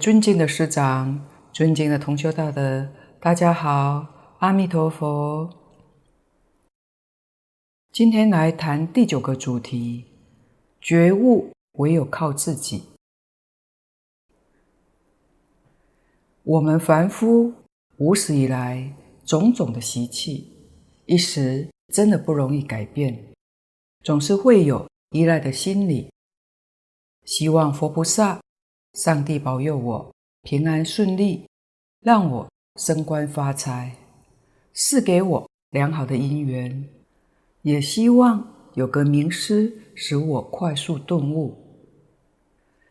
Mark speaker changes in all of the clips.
Speaker 1: 尊敬的师长、尊敬的同修大德，大家好，阿弥陀佛。今天来谈第九个主题：觉悟唯有靠自己。我们凡夫无始以来种种的习气，一时真的不容易改变，总是会有依赖的心理，希望佛菩萨。上帝保佑我平安顺利，让我升官发财，赐给我良好的姻缘，也希望有个名师使我快速顿悟。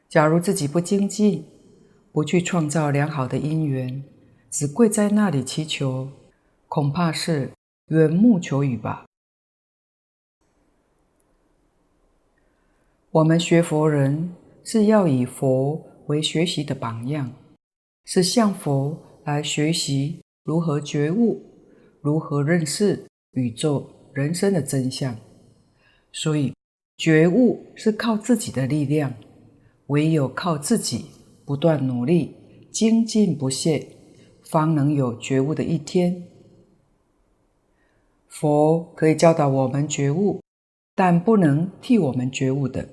Speaker 1: 假如自己不精进，不去创造良好的姻缘，只跪在那里祈求，恐怕是缘木求鱼吧。我们学佛人是要以佛为学习的榜样，是向佛来学习如何觉悟，如何认识宇宙人生的真相。所以，觉悟是靠自己的力量，唯有靠自己不断努力、精进不懈，方能有觉悟的一天。佛可以教导我们觉悟，但不能替我们觉悟的。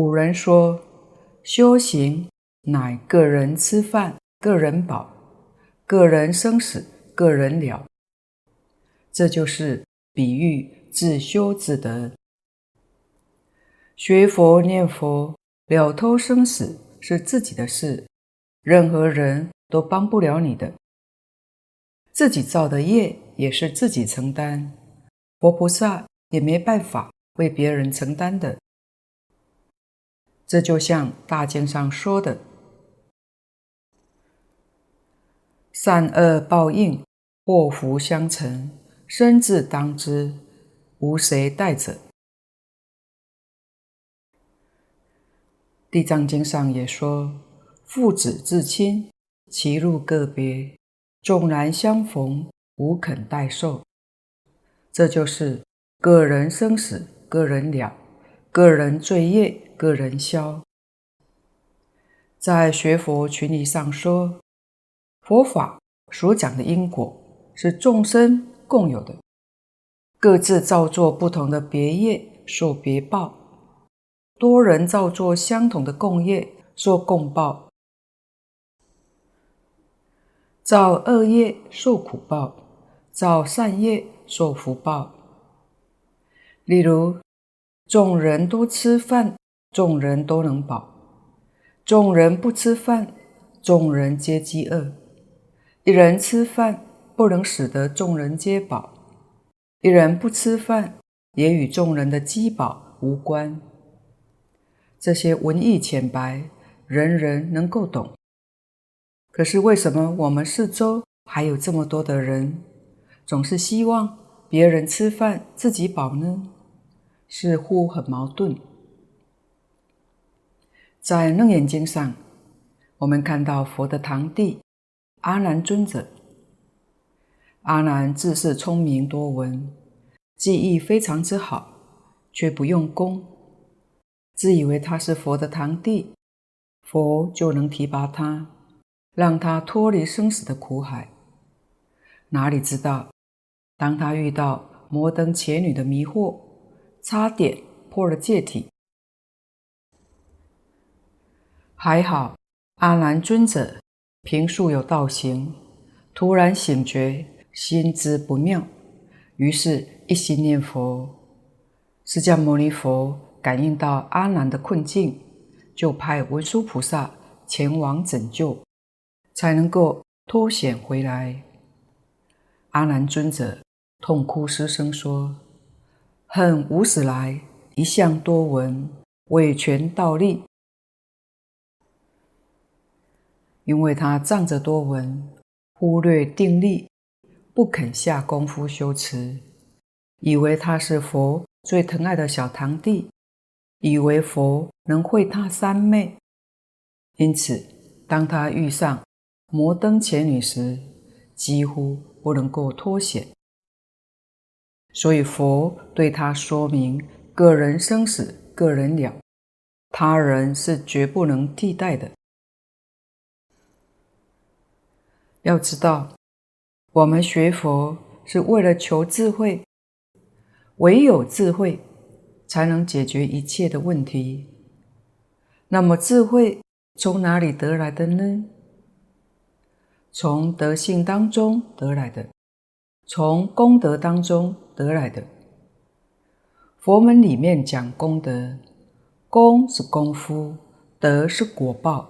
Speaker 1: 古人说：“修行乃个人吃饭，个人饱；个人生死，个人了。”这就是比喻自修自得。学佛念佛，了脱生死是自己的事，任何人都帮不了你的。自己造的业也是自己承担，佛菩萨也没办法为别人承担的。这就像大经上说的：“善恶报应，祸福相承，生自当知，无谁代者。”地藏经上也说：“父子至亲，其路各别，纵然相逢，无肯代受。”这就是个人生死，个人了；个人罪业。个人消，在学佛群理上说，佛法所讲的因果是众生共有的，各自造作不同的别业，受别报；多人造作相同的共业，受共报。造恶业受苦报，造善业受福报。例如，众人都吃饭。众人都能饱，众人不吃饭，众人皆饥饿。一人吃饭不能使得众人皆饱，一人不吃饭也与众人的饥饱无关。这些文艺浅白，人人能够懂。可是为什么我们四周还有这么多的人，总是希望别人吃饭自己饱呢？似乎很矛盾。在《楞严经》上，我们看到佛的堂弟阿难尊者。阿难自是聪明多闻，技艺非常之好，却不用功，自以为他是佛的堂弟，佛就能提拔他，让他脱离生死的苦海。哪里知道，当他遇到摩登伽女的迷惑，差点破了戒体。还好，阿难尊者平素有道行，突然醒觉，心知不妙，于是一心念佛。释迦牟尼佛感应到阿难的困境，就派文殊菩萨前往拯救，才能够脱险回来。阿难尊者痛哭失声说：“恨无始来，一向多闻，违权倒立。”因为他仗着多闻，忽略定力，不肯下功夫修持，以为他是佛最疼爱的小堂弟，以为佛能会他三昧，因此当他遇上摩登伽女时，几乎不能够脱险。所以佛对他说明：个人生死，个人了。他人是绝不能替代的。要知道，我们学佛是为了求智慧，唯有智慧才能解决一切的问题。那么，智慧从哪里得来的呢？从德性当中得来的，从功德当中得来的。佛门里面讲功德，功是功夫，德是果报。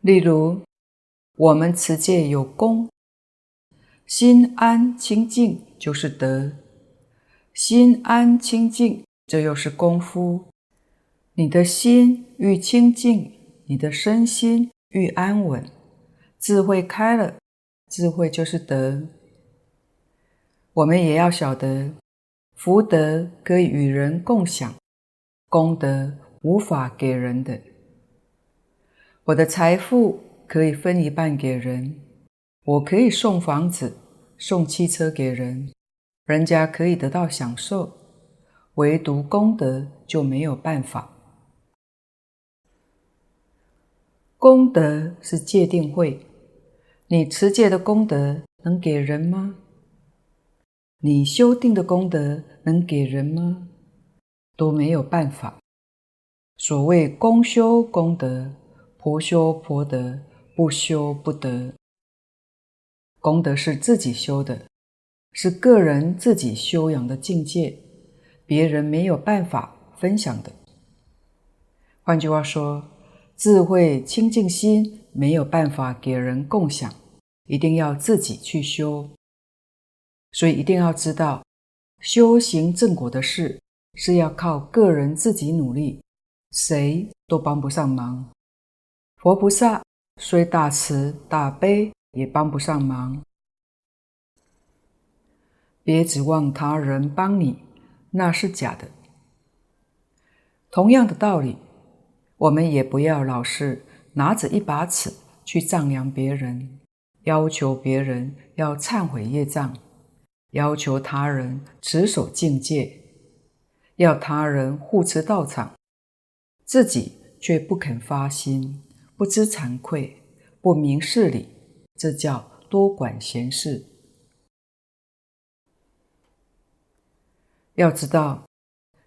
Speaker 1: 例如，我们持戒有功，心安清净就是德，心安清净，这又是功夫。你的心愈清净，你的身心愈安稳，智慧开了，智慧就是德。我们也要晓得，福德可以与人共享，功德无法给人的。我的财富可以分一半给人，我可以送房子、送汽车给人，人家可以得到享受，唯独功德就没有办法。功德是戒定慧，你持戒的功德能给人吗？你修定的功德能给人吗？都没有办法。所谓公修功德。婆修婆德，不修不得。功德是自己修的，是个人自己修养的境界，别人没有办法分享的。换句话说，智慧清净心没有办法给人共享，一定要自己去修。所以一定要知道，修行正果的事是要靠个人自己努力，谁都帮不上忙。佛菩萨虽大慈大悲，也帮不上忙。别指望他人帮你，那是假的。同样的道理，我们也不要老是拿着一把尺去丈量别人，要求别人要忏悔业障，要求他人持守境界，要他人护持道场，自己却不肯发心。不知惭愧，不明事理，这叫多管闲事。要知道，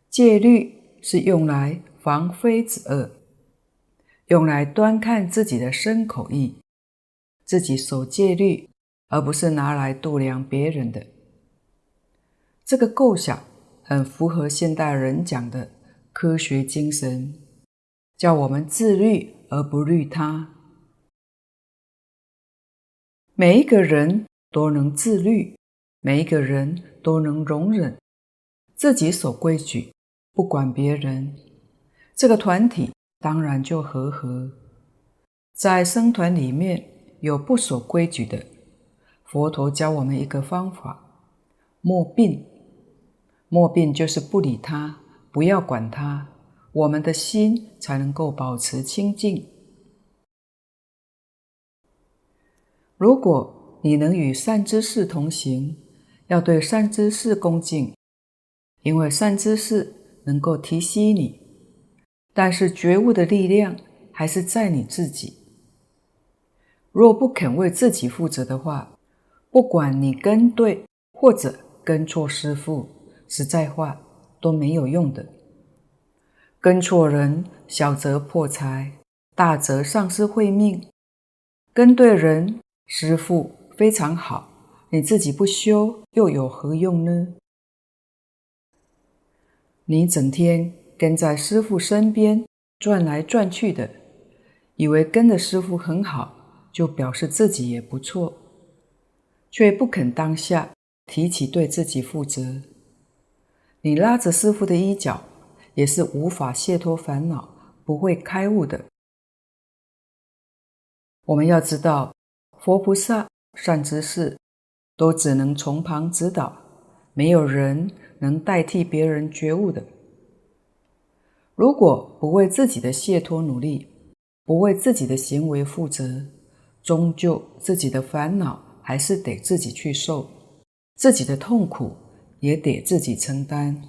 Speaker 1: 戒律是用来防非止恶，用来端看自己的身口意，自己守戒律，而不是拿来度量别人的。这个构想很符合现代人讲的科学精神，叫我们自律。而不虑他，每一个人都能自律，每一个人都能容忍，自己守规矩，不管别人，这个团体当然就和合。在僧团里面有不守规矩的，佛陀教我们一个方法：莫病。莫病就是不理他，不要管他。我们的心才能够保持清净。如果你能与善知识同行，要对善知识恭敬，因为善知识能够提携你。但是觉悟的力量还是在你自己。若不肯为自己负责的话，不管你跟对或者跟错师父，实在话都没有用的。跟错人，小则破财，大则丧失慧命；跟对人，师父非常好，你自己不修，又有何用呢？你整天跟在师父身边转来转去的，以为跟的师父很好，就表示自己也不错，却不肯当下提起对自己负责。你拉着师父的衣角。也是无法解脱烦恼、不会开悟的。我们要知道，佛菩萨、善知识都只能从旁指导，没有人能代替别人觉悟的。如果不为自己的解脱努力，不为自己的行为负责，终究自己的烦恼还是得自己去受，自己的痛苦也得自己承担。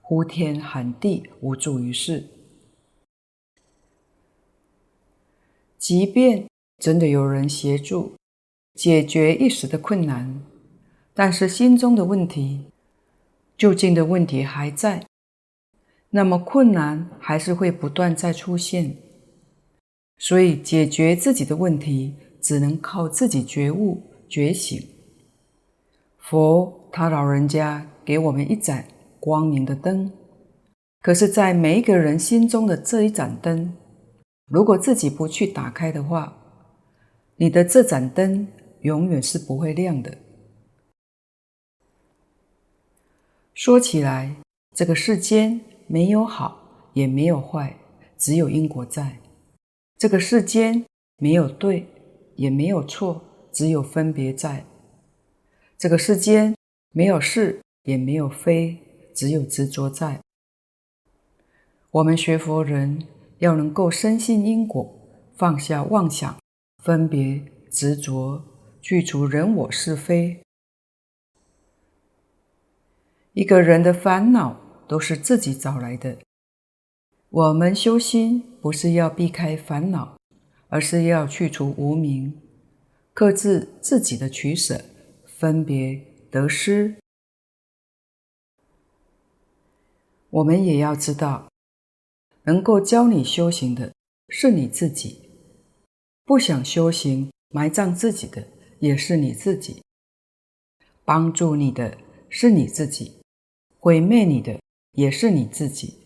Speaker 1: 呼天喊地，无助于事。即便真的有人协助解决一时的困难，但是心中的问题，究竟的问题还在，那么困难还是会不断再出现。所以，解决自己的问题，只能靠自己觉悟觉醒。佛他老人家给我们一盏光明的灯，可是，在每一个人心中的这一盏灯，如果自己不去打开的话，你的这盏灯永远是不会亮的。说起来，这个世间没有好，也没有坏，只有因果在。这个世间没有对，也没有错，只有分别在。这个世间没有是，也没有非，只有执着在。我们学佛人要能够深信因果，放下妄想、分别、执着，去除人我是非。一个人的烦恼都是自己找来的。我们修心不是要避开烦恼，而是要去除无明，克制自己的取舍、分别、得失。我们也要知道，能够教你修行的是你自己，不想修行、埋葬自己的也是你自己，帮助你的是你自己，毁灭你的也是你自己。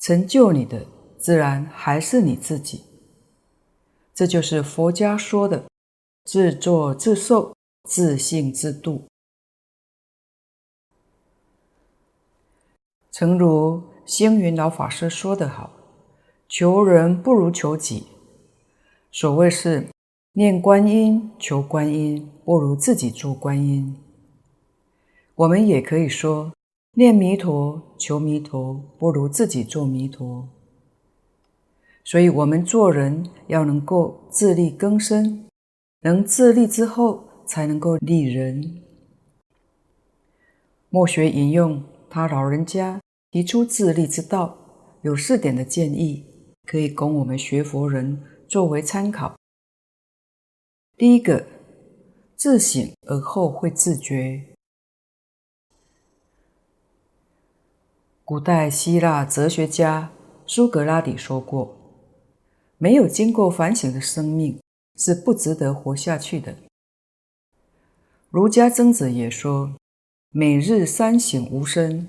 Speaker 1: 成就你的，自然还是你自己。这就是佛家说的“自作自受，自信自度”。诚如星云老法师说得好：“求人不如求己。”所谓是念观音求观音，不如自己做观音。我们也可以说。念弥陀，求弥陀，不如自己做弥陀。所以，我们做人要能够自力更生，能自立之后，才能够利人。墨学引用他老人家提出自立之道，有四点的建议，可以供我们学佛人作为参考。第一个，自省而后会自觉。古代希腊哲学家苏格拉底说过：“没有经过反省的生命是不值得活下去的。”儒家曾子也说：“每日三省吾身。”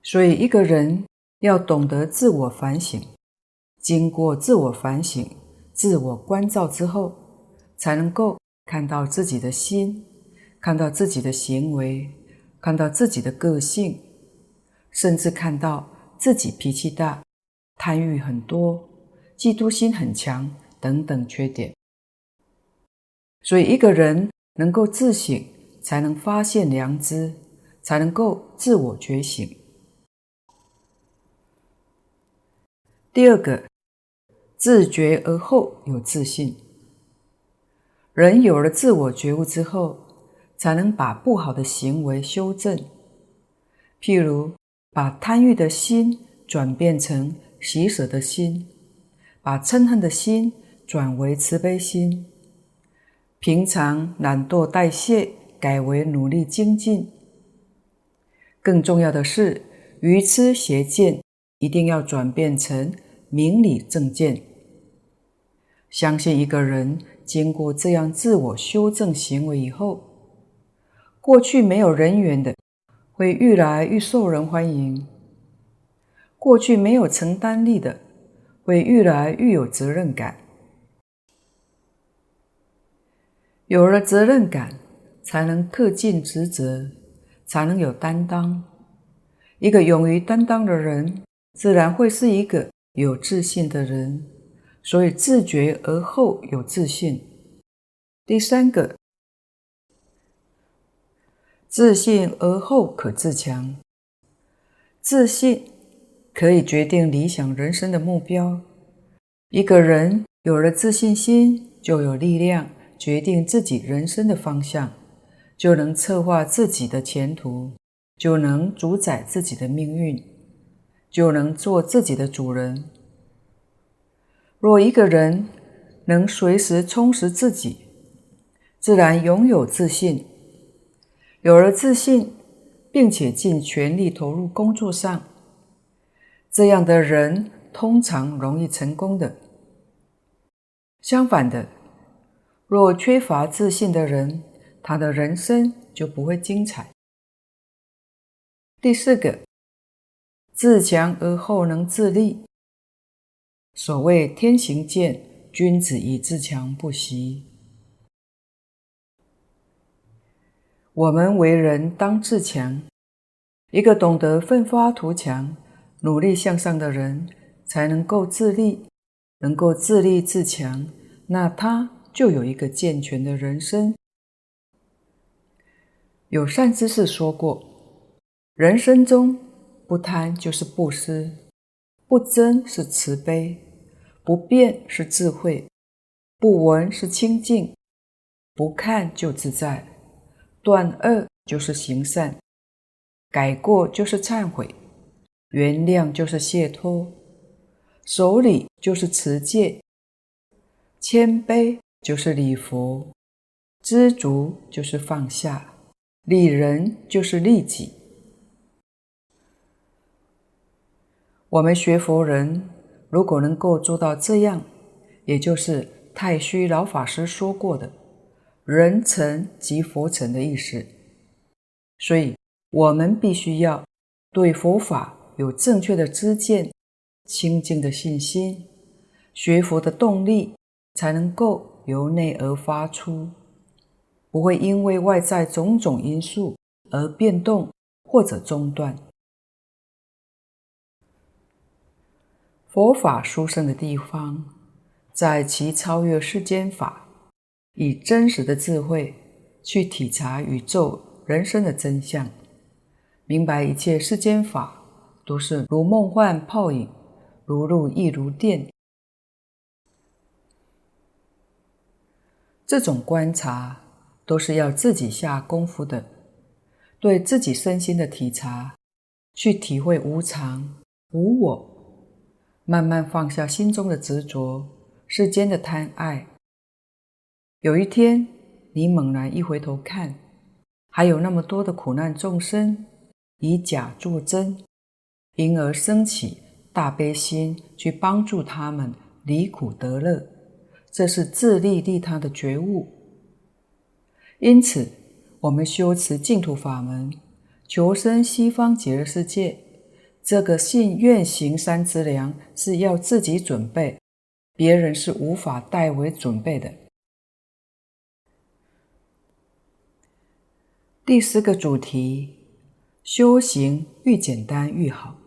Speaker 1: 所以，一个人要懂得自我反省，经过自我反省、自我关照之后，才能够看到自己的心，看到自己的行为。看到自己的个性，甚至看到自己脾气大、贪欲很多、嫉妒心很强等等缺点。所以，一个人能够自省，才能发现良知，才能够自我觉醒。第二个，自觉而后有自信。人有了自我觉悟之后，才能把不好的行为修正，譬如把贪欲的心转变成喜舍的心，把嗔恨的心转为慈悲心，平常懒惰怠懈改为努力精进。更重要的是，愚痴邪见一定要转变成明理正见。相信一个人经过这样自我修正行为以后，过去没有人缘的，会愈来愈受人欢迎；过去没有承担力的，会愈来愈有责任感。有了责任感，才能恪尽职责，才能有担当。一个勇于担当的人，自然会是一个有自信的人。所以，自觉而后有自信。第三个。自信而后可自强，自信可以决定理想人生的目标。一个人有了自信心，就有力量决定自己人生的方向，就能策划自己的前途。就能主宰自己的命运，就能做自己的主人。若一个人能随时充实自己，自然拥有自信。有了自信，并且尽全力投入工作上，这样的人通常容易成功的。相反的，若缺乏自信的人，他的人生就不会精彩。第四个，自强而后能自立。所谓天行健，君子以自强不息。我们为人当自强，一个懂得奋发图强、努力向上的人，才能够自立，能够自立自强，那他就有一个健全的人生。有善知识说过，人生中不贪就是布施，不争是慈悲，不辩是智慧，不闻是清净，不看就自在。断恶就是行善，改过就是忏悔，原谅就是解脱，守礼就是持戒，谦卑就是礼佛，知足就是放下，利人就是利己。我们学佛人如果能够做到这样，也就是太虚老法师说过的。人成即佛成的意思，所以我们必须要对佛法有正确的知见、清净的信心，学佛的动力才能够由内而发出，不会因为外在种种因素而变动或者中断。佛法殊胜的地方，在其超越世间法。以真实的智慧去体察宇宙人生的真相，明白一切世间法都是如梦幻泡影，如露亦如电。这种观察都是要自己下功夫的，对自己身心的体察，去体会无常、无我，慢慢放下心中的执着、世间的贪爱。有一天，你猛然一回头看，还有那么多的苦难众生以假作真，因而升起大悲心去帮助他们离苦得乐，这是自利利他的觉悟。因此，我们修持净土法门，求生西方极乐世界，这个信愿行三资粮是要自己准备，别人是无法代为准备的。第四个主题，修行愈简单愈好。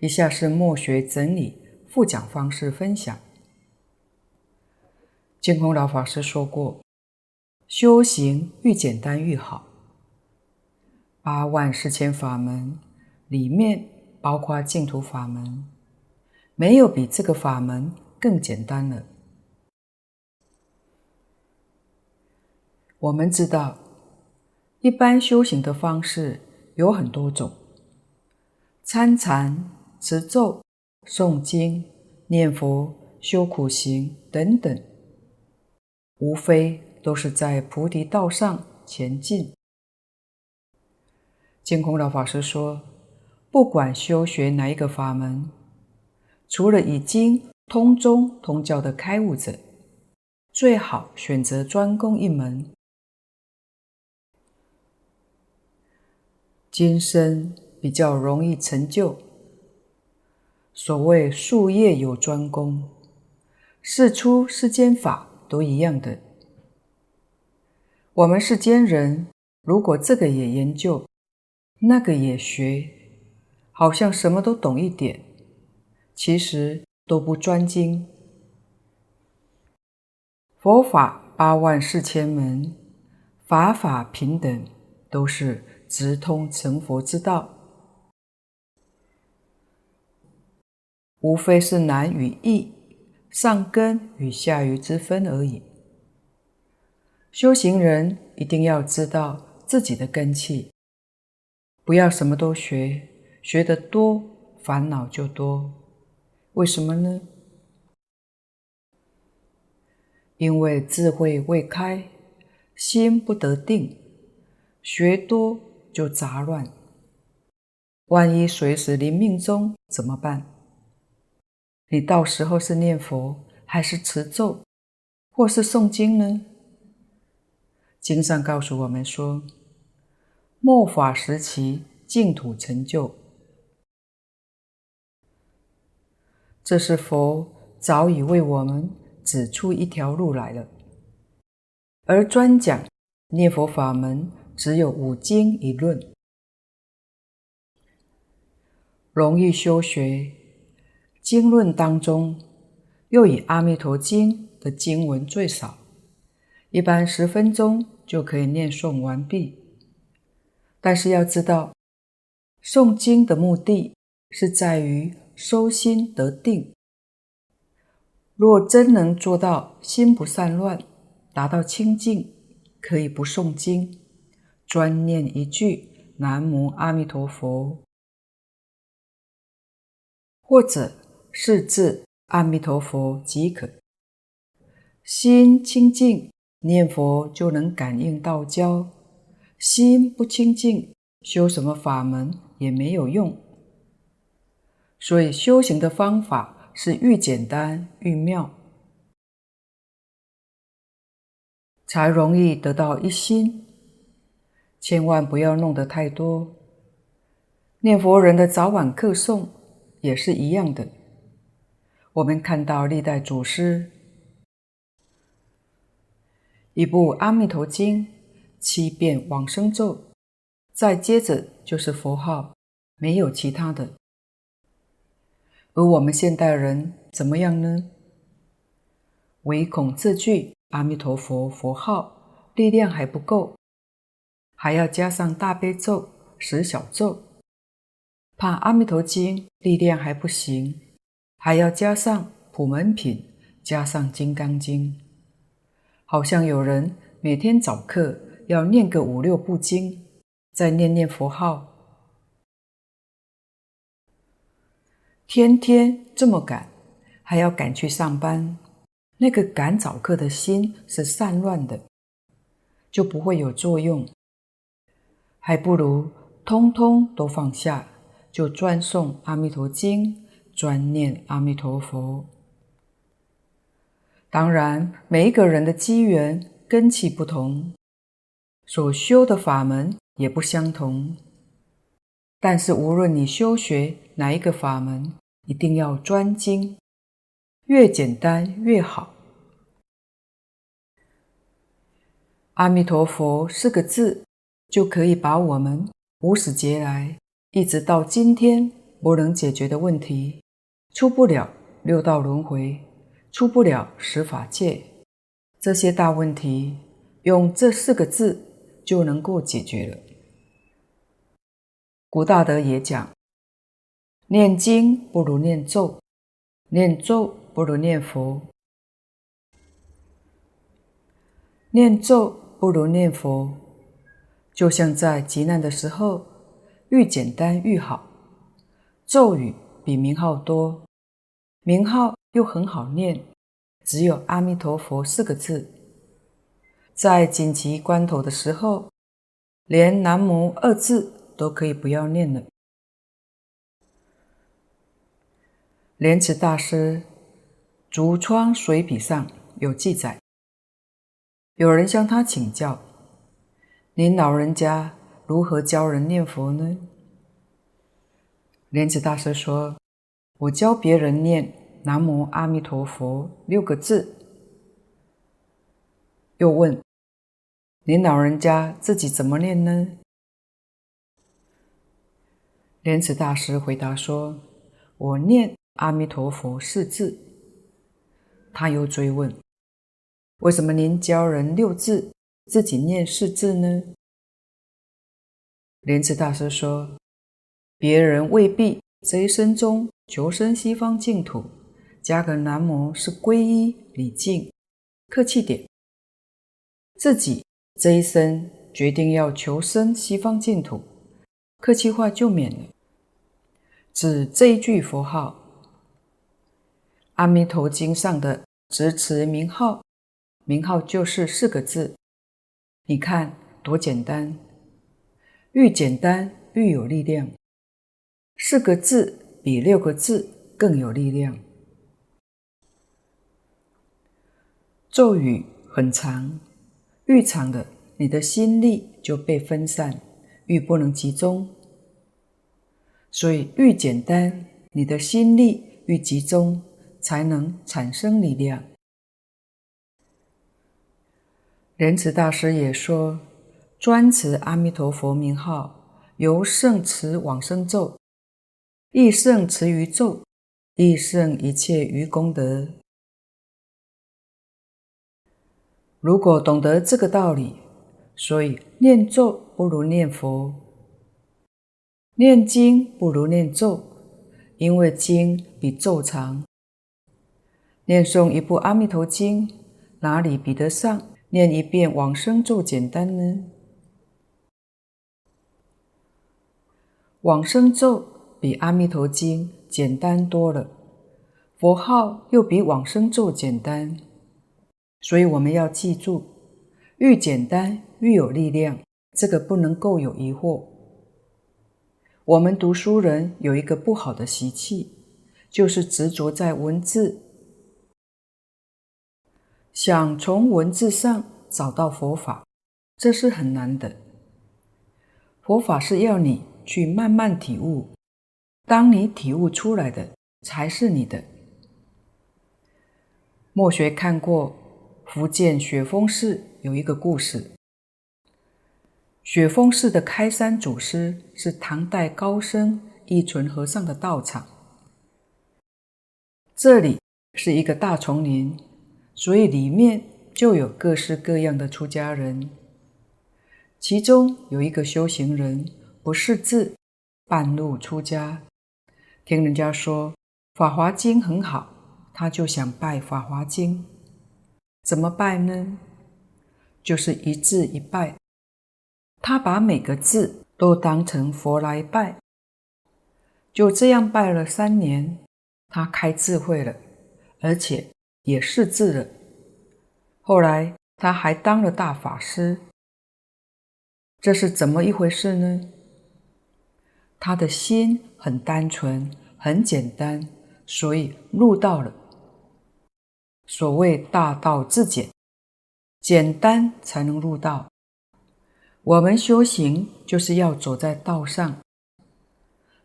Speaker 1: 以下是末学整理复讲方式分享。净空老法师说过，修行愈简单愈好。八万四千法门里面包括净土法门，没有比这个法门更简单了。我们知道。一般修行的方式有很多种，参禅、持咒、诵经、念佛、修苦行等等，无非都是在菩提道上前进。净空老法师说，不管修学哪一个法门，除了已经通宗通教的开悟者，最好选择专攻一门。今生比较容易成就。所谓术业有专攻，世出世间法都一样的。我们世间人如果这个也研究，那个也学，好像什么都懂一点，其实都不专精。佛法八万四千门，法法平等，都是。直通成佛之道，无非是难与易、上根与下愚之分而已。修行人一定要知道自己的根器，不要什么都学，学得多，烦恼就多。为什么呢？因为智慧未开，心不得定，学多就杂乱。万一随时临命终怎么办？你到时候是念佛，还是持咒，或是诵经呢？经上告诉我们说，末法时期净土成就，这是佛早已为我们指出一条路来了。而专讲念佛法门，只有五经一论，容易修学。经论当中，又以《阿弥陀经》的经文最少。一般十分钟就可以念诵完毕，但是要知道，诵经的目的是在于收心得定。若真能做到心不散乱，达到清净，可以不诵经，专念一句“南无阿弥陀佛”，或者是字“阿弥陀佛”即可，心清净。念佛就能感应道交，心不清净，修什么法门也没有用。所以修行的方法是愈简单愈妙，才容易得到一心。千万不要弄得太多。念佛人的早晚课诵也是一样的。我们看到历代祖师。一部《阿弥陀经》，七遍往生咒，再接着就是佛号，没有其他的。而我们现代人怎么样呢？唯恐这句阿弥陀佛佛号力量还不够，还要加上大悲咒、十小咒，怕《阿弥陀经》力量还不行，还要加上普门品，加上《金刚经》。好像有人每天早课要念个五六部经，再念念佛号，天天这么赶，还要赶去上班，那个赶早课的心是散乱的，就不会有作用。还不如通通都放下，就专诵阿弥陀经，专念阿弥陀佛。当然，每一个人的机缘根器不同，所修的法门也不相同。但是，无论你修学哪一个法门，一定要专精，越简单越好。阿弥陀佛四个字，就可以把我们无始劫来一直到今天不能解决的问题，出不了六道轮回。出不了十法界，这些大问题，用这四个字就能够解决了。古大德也讲：念经不如念咒，念咒不如念佛，念咒不如念佛，就像在急难的时候，愈简单愈好。咒语比名号多，名号。又很好念，只有“阿弥陀佛”四个字。在紧急关头的时候，连“南无”二字都可以不要念了。莲池大师《竹窗随笔》上有记载，有人向他请教：“您老人家如何教人念佛呢？”莲池大师说：“我教别人念。”南无阿弥陀佛六个字，又问：“您老人家自己怎么念呢？”莲池大师回答说：“我念阿弥陀佛四字。”他又追问：“为什么您教人六字，自己念四字呢？”莲池大师说：“别人未必这一生中求生西方净土。”加个南无是皈依礼敬，客气点。自己这一生决定要求生西方净土，客气话就免了。指这一句佛号，《阿弥陀经》上的执持名号，名号就是四个字。你看多简单，愈简单愈有力量。四个字比六个字更有力量。咒语很长，愈长的，你的心力就被分散，愈不能集中。所以愈简单，你的心力愈集中，才能产生力量。莲池大师也说：专持阿弥陀佛名号，由圣持往生咒，亦胜持于咒，亦胜一切于功德。如果懂得这个道理，所以念咒不如念佛，念经不如念咒，因为经比咒长。念诵一部《阿弥陀经》，哪里比得上念一遍往生咒简单呢？往生咒比《阿弥陀经》简单多了，佛号又比往生咒简单。所以我们要记住，愈简单愈有力量，这个不能够有疑惑。我们读书人有一个不好的习气，就是执着在文字，想从文字上找到佛法，这是很难的。佛法是要你去慢慢体悟，当你体悟出来的，才是你的。墨学看过。福建雪峰寺有一个故事。雪峰寺的开山祖师是唐代高僧义纯和尚的道场。这里是一个大丛林，所以里面就有各式各样的出家人。其中有一个修行人不识字，半路出家，听人家说《法华经》很好，他就想拜《法华经》。怎么拜呢？就是一字一拜，他把每个字都当成佛来拜，就这样拜了三年，他开智慧了，而且也识字了。后来他还当了大法师，这是怎么一回事呢？他的心很单纯，很简单，所以入道了。所谓大道至简，简单才能入道。我们修行就是要走在道上。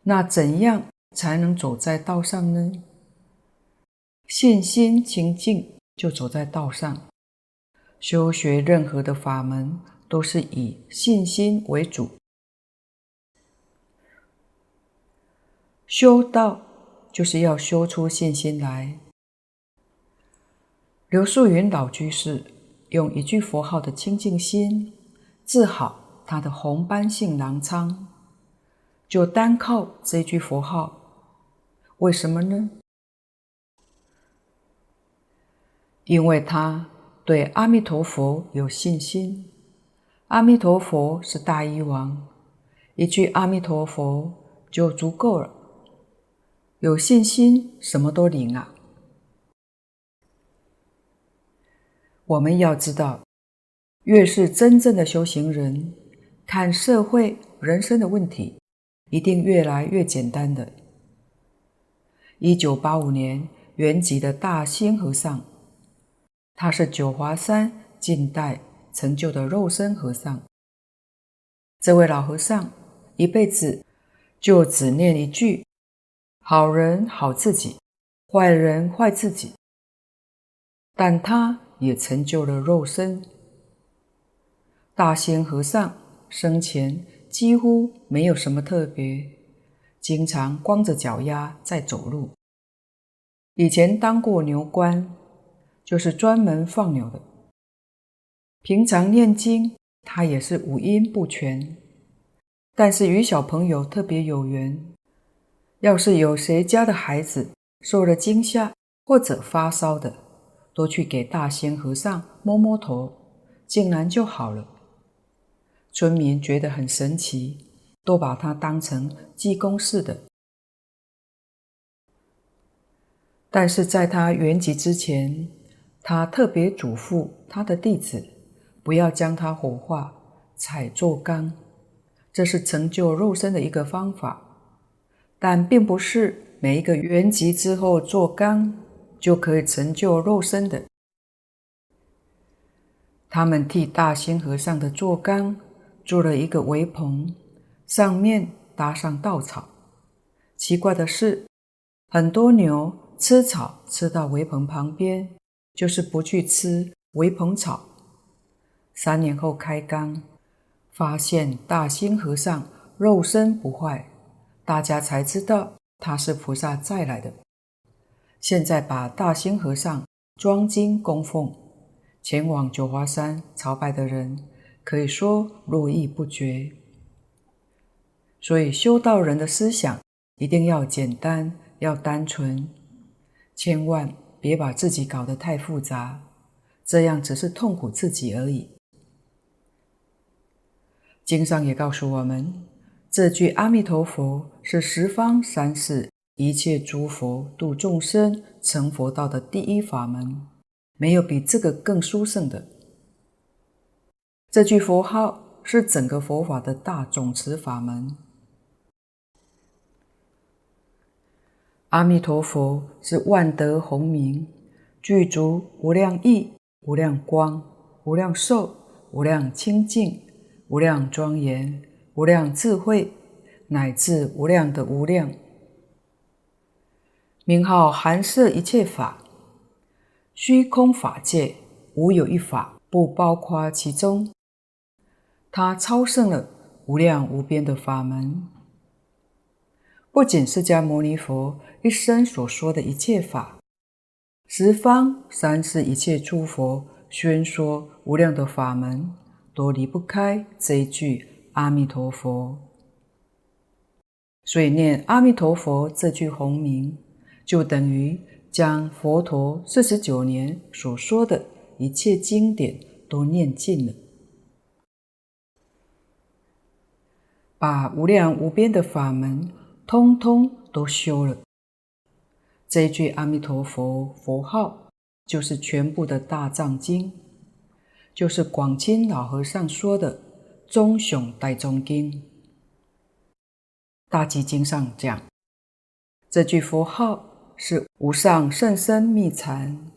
Speaker 1: 那怎样才能走在道上呢？信心清净，就走在道上。修学任何的法门，都是以信心为主。修道就是要修出信心来。刘素云老居士用一句佛号的清净心治好他的红斑性狼疮，就单靠这句佛号。为什么呢？因为他对阿弥陀佛有信心。阿弥陀佛是大医王，一句阿弥陀佛就足够了。有信心，什么都灵啊！我们要知道，越是真正的修行人，看社会人生的问题，一定越来越简单的。一九八五年原籍的大兴和尚，他是九华山近代成就的肉身和尚。这位老和尚一辈子就只念一句：“好人好自己，坏人坏自己。”但他。也成就了肉身。大仙和尚生前几乎没有什么特别，经常光着脚丫在走路。以前当过牛倌，就是专门放牛的。平常念经，他也是五音不全，但是与小朋友特别有缘。要是有谁家的孩子受了惊吓或者发烧的，都去给大仙和尚摸摸头，竟然就好了。村民觉得很神奇，都把它当成济公似的。但是在他圆寂之前，他特别嘱咐他的弟子，不要将他火化，采做缸，这是成就肉身的一个方法。但并不是每一个圆寂之后做缸就可以成就肉身的。他们替大兴和尚的做缸做了一个围棚，上面搭上稻草。奇怪的是，很多牛吃草吃到围棚旁边。就是不去吃围棚草。三年后开缸，发现大兴和尚肉身不坏，大家才知道他是菩萨再来的。现在把大兴和尚装金供奉，前往九华山朝拜的人可以说络绎不绝。所以修道人的思想一定要简单，要单纯，千万。别把自己搞得太复杂，这样只是痛苦自己而已。经上也告诉我们，这句阿弥陀佛是十方三世一切诸佛度众生成佛道的第一法门，没有比这个更殊胜的。这句佛号是整个佛法的大总持法门。阿弥陀佛是万德洪名，具足无量义、无量光、无量寿、无量清净、无量庄严、无量智慧，乃至无量的无量。名号含摄一切法，虚空法界无有一法不包括其中。它超胜了无量无边的法门。不仅释迦牟尼佛一生所说的一切法，十方三世一切诸佛宣说无量的法门，都离不开这一句阿弥陀佛。所以念阿弥陀佛这句洪名，就等于将佛陀四十九年所说的一切经典都念尽了，把无量无边的法门。通通都修了。这一句阿弥陀佛佛号，就是全部的大藏经，就是广钦老和尚说的中雄大中经。大集经上讲，这句佛号是无上甚深密禅，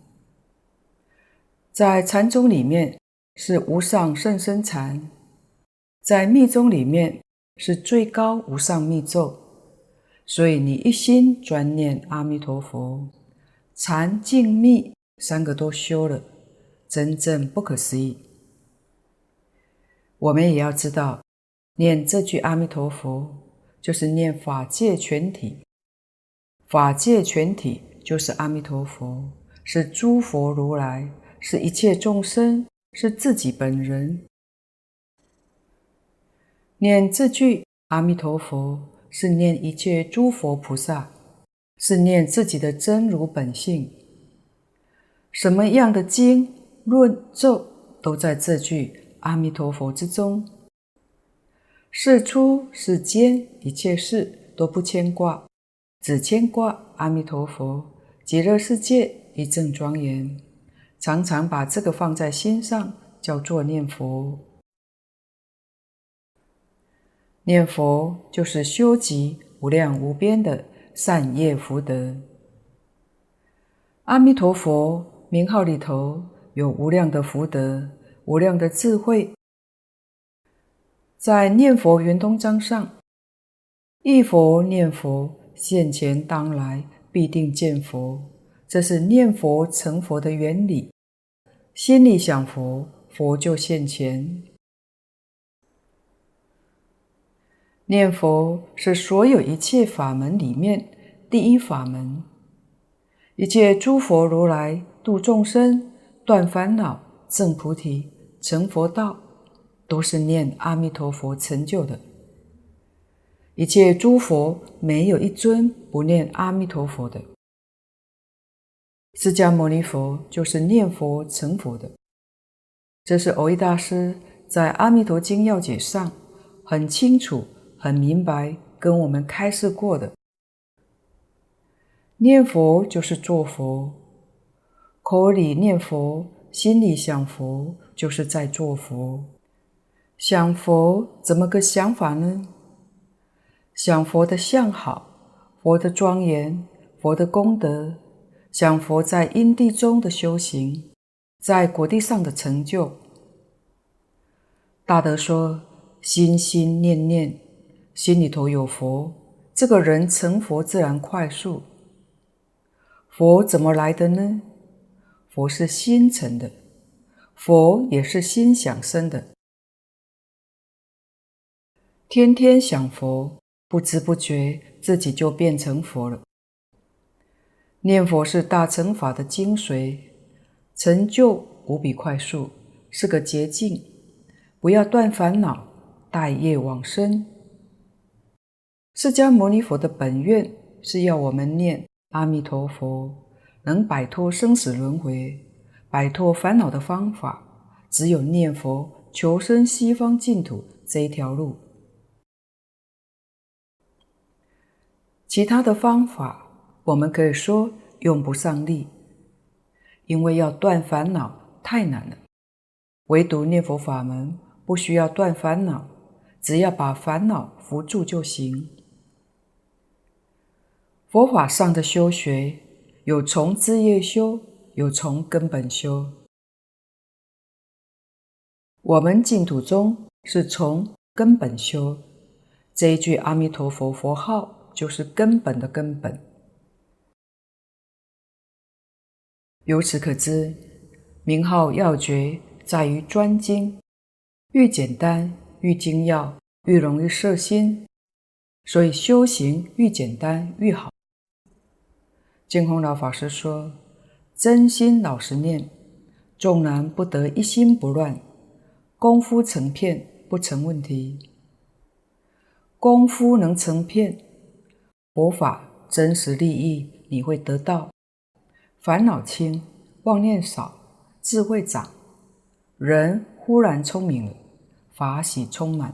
Speaker 1: 在禅宗里面是无上甚深禅，在密宗里面是最高无上密咒。所以你一心专念阿弥陀佛，禅净密三个都修了，真正不可思议。我们也要知道，念这句阿弥陀佛，就是念法界全体。法界全体就是阿弥陀佛，是诸佛如来，是一切众生，是自己本人。念这句阿弥陀佛。是念一切诸佛菩萨，是念自己的真如本性。什么样的经论咒都在这句阿弥陀佛之中。世出世间一切事都不牵挂，只牵挂阿弥陀佛，极乐世界一真庄严。常常把这个放在心上，叫做念佛。念佛就是修集无量无边的善业福德。阿弥陀佛名号里头有无量的福德、无量的智慧。在念佛圆通章上，一佛念佛现前当来必定见佛，这是念佛成佛的原理。心里想佛，佛就现前。念佛是所有一切法门里面第一法门，一切诸佛如来度众生、断烦恼、证菩提、成佛道，都是念阿弥陀佛成就的。一切诸佛没有一尊不念阿弥陀佛的。释迦牟尼佛就是念佛成佛的。这是蕅益大师在《阿弥陀经要解》上很清楚。很明白，跟我们开示过的。念佛就是做佛，口里念佛，心里想佛，就是在做佛。想佛怎么个想法呢？想佛的相好，佛的庄严，佛的功德，想佛在因地中的修行，在果地上的成就。大德说：心心念念，心里头有佛，这个人成佛自然快速。佛怎么来的呢？佛是心成的，佛也是心想生的。天天想佛，不知不觉自己就变成佛了。念佛是大乘法的精髓，成就无比快速，是个捷径。不要断烦恼，带业往生。释迦牟尼佛的本愿是要我们念阿弥陀佛，能摆脱生死轮回、摆脱烦恼的方法，只有念佛求生西方净土这一条路。其他的方法，我们可以说用不上力，因为要断烦恼太难了。唯独念佛法门不需要断烦恼，只要把烦恼扶住就行。佛法上的修学，有从枝叶修，有从根本修。我们净土宗是从根本修，这一句阿弥陀佛佛号。就是根本的根本。由此可知，名号要诀在于专精，愈简单愈精要，愈容易摄心，所以修行愈简单愈好。净空老法师说：“真心老实念，纵然不得一心不乱，功夫成片不成问题。功夫能成片。”佛法真实利益，你会得到烦恼轻、妄念少、智慧长，人忽然聪明了，法喜充满。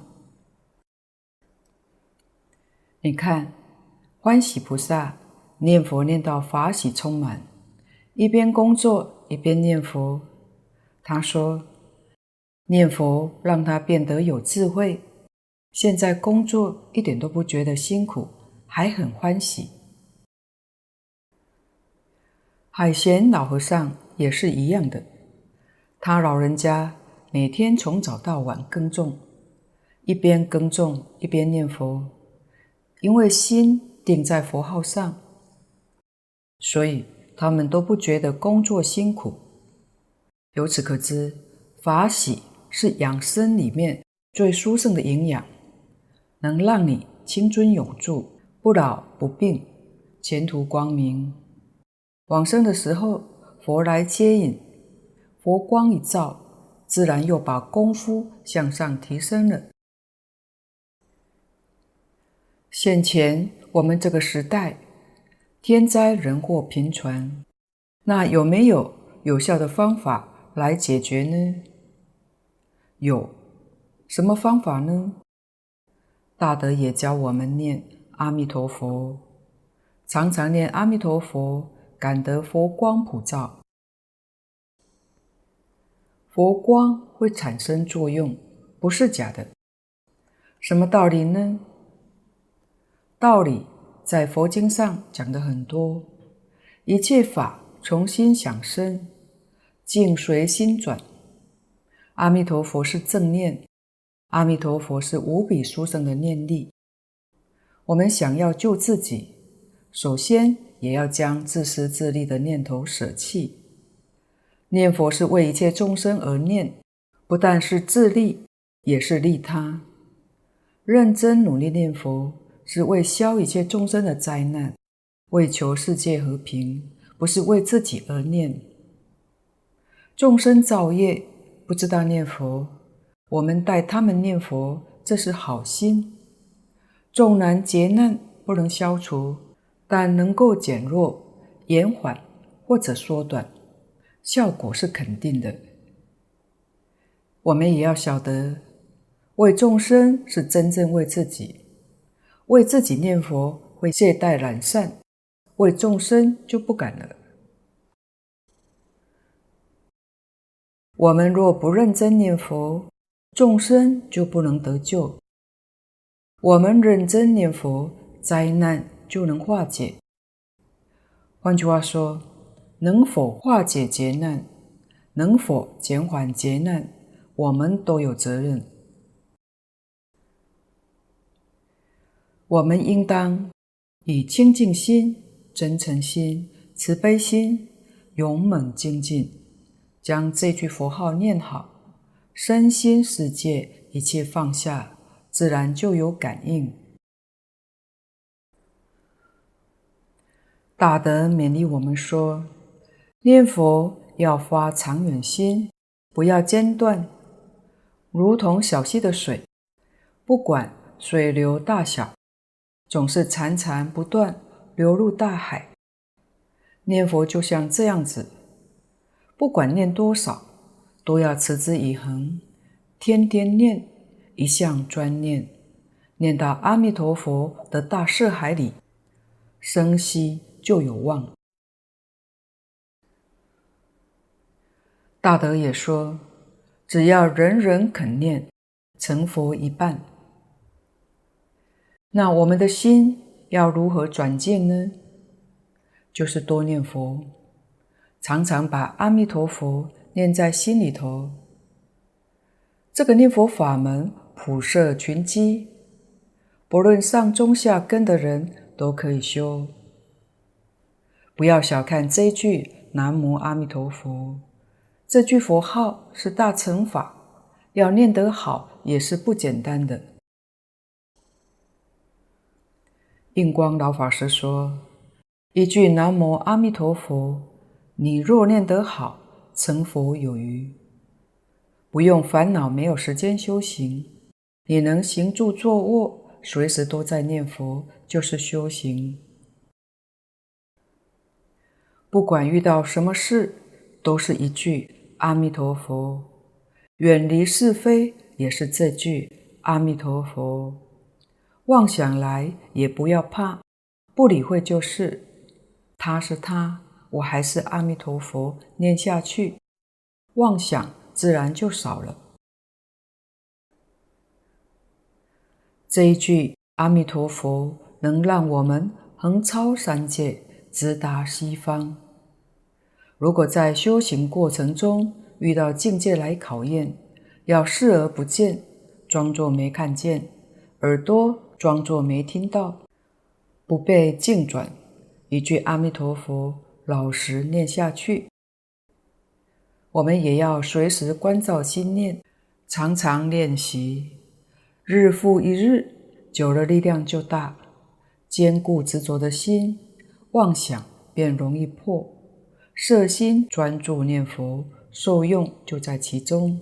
Speaker 1: 你看，欢喜菩萨念佛念到法喜充满，一边工作一边念佛。他说，念佛让他变得有智慧，现在工作一点都不觉得辛苦。还很欢喜。海贤老和尚也是一样的，他老人家每天从早到晚耕种，一边耕种一边念佛，因为心定在佛号上，所以他们都不觉得工作辛苦。由此可知，法喜是养生里面最殊胜的营养，能让你青春永驻。不老不病，前途光明。往生的时候，佛来接引，佛光一照，自然又把功夫向上提升了。现前我们这个时代，天灾人祸频传，那有没有有效的方法来解决呢？有，什么方法呢？大德也教我们念。阿弥陀佛，常常念阿弥陀佛，感得佛光普照。佛光会产生作用，不是假的。什么道理呢？道理在佛经上讲的很多，一切法从心想生，境随心转。阿弥陀佛是正念，阿弥陀佛是无比殊胜的念力。我们想要救自己，首先也要将自私自利的念头舍弃。念佛是为一切众生而念，不但是自利，也是利他。认真努力念佛，是为消一切众生的灾难，为求世界和平，不是为自己而念。众生造业，不知道念佛，我们代他们念佛，这是好心。纵然劫难不能消除，但能够减弱、延缓或者缩短，效果是肯定的。我们也要晓得，为众生是真正为自己，为自己念佛会懈怠懒散，为众生就不敢了。我们若不认真念佛，众生就不能得救；我们认真念佛，灾难就能化解。换句话说，能否化解劫难，能否减缓劫难，我们都有责任。我们应当以清净心、真诚心、慈悲心，勇猛精进。将这句佛号念好，身心世界一切放下，自然就有感应。大德勉励我们说：念佛要发长远心，不要间断，如同小溪的水，不管水流大小，总是潺潺不断流入大海。念佛就像这样子。不管念多少，都要持之以恒，天天念，一向专念，念到阿弥陀佛的大色海里，生息就有望。大德也说，只要人人肯念，成佛一半。那我们的心要如何转进呢？就是多念佛。常常把阿弥陀佛念在心里头，这个念佛法门普摄群机，不论上中下根的人都可以修。不要小看这一句“南无阿弥陀佛”，这句佛号是大乘法，要念得好也是不简单的。印光老法师说：“一句南无阿弥陀佛。”你若念得好，成佛有余，不用烦恼没有时间修行，你能行住坐卧，随时都在念佛，就是修行。不管遇到什么事，都是一句阿弥陀佛；远离是非，也是这句阿弥陀佛。妄想来也不要怕，不理会就是，他是他。我还是阿弥陀佛，念下去，妄想自然就少了。这一句阿弥陀佛能让我们横超三界，直达西方。如果在修行过程中遇到境界来考验，要视而不见，装作没看见；耳朵装作没听到，不被境转，一句阿弥陀佛。老实念下去，我们也要随时关照心念，常常练习，日复一日，久了力量就大。坚固执着的心，妄想便容易破。摄心专注念佛，受用就在其中。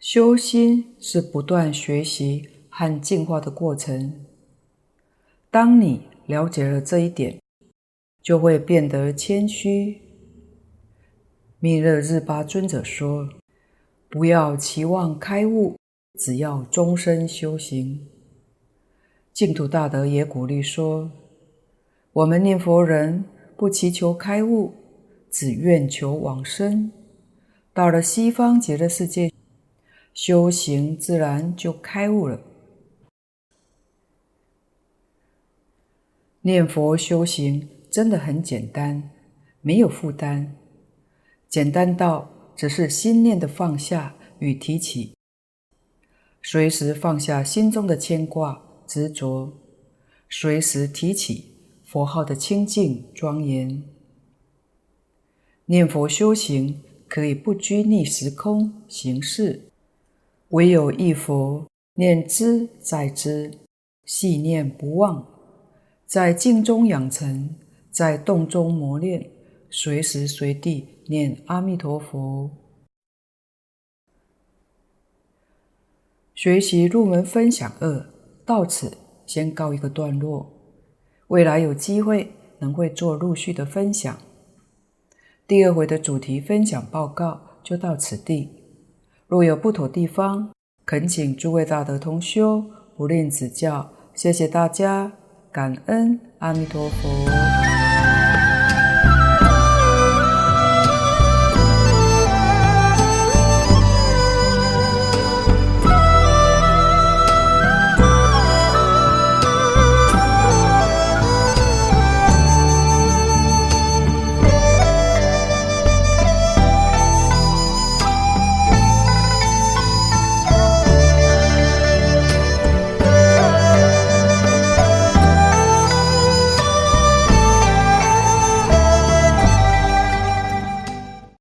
Speaker 1: 修心是不断学习和进化的过程。当你了解了这一点，就会变得谦虚。密勒日巴尊者说：“不要期望开悟，只要终身修行。”净土大德也鼓励说：“我们念佛人不祈求开悟，只愿求往生。到了西方极乐世界，修行自然就开悟了。”念佛修行真的很简单，没有负担，简单到只是心念的放下与提起，随时放下心中的牵挂执着，随时提起佛号的清净庄严。念佛修行可以不拘泥时空形式，唯有一佛，念之在兹，系念不忘。在静中养成，在动中磨练，随时随地念阿弥陀佛。学习入门分享二到此先告一个段落，未来有机会能会做陆续的分享。第二回的主题分享报告就到此地，若有不妥地方，恳请诸位大德同修不吝指教，谢谢大家，感恩阿弥陀佛。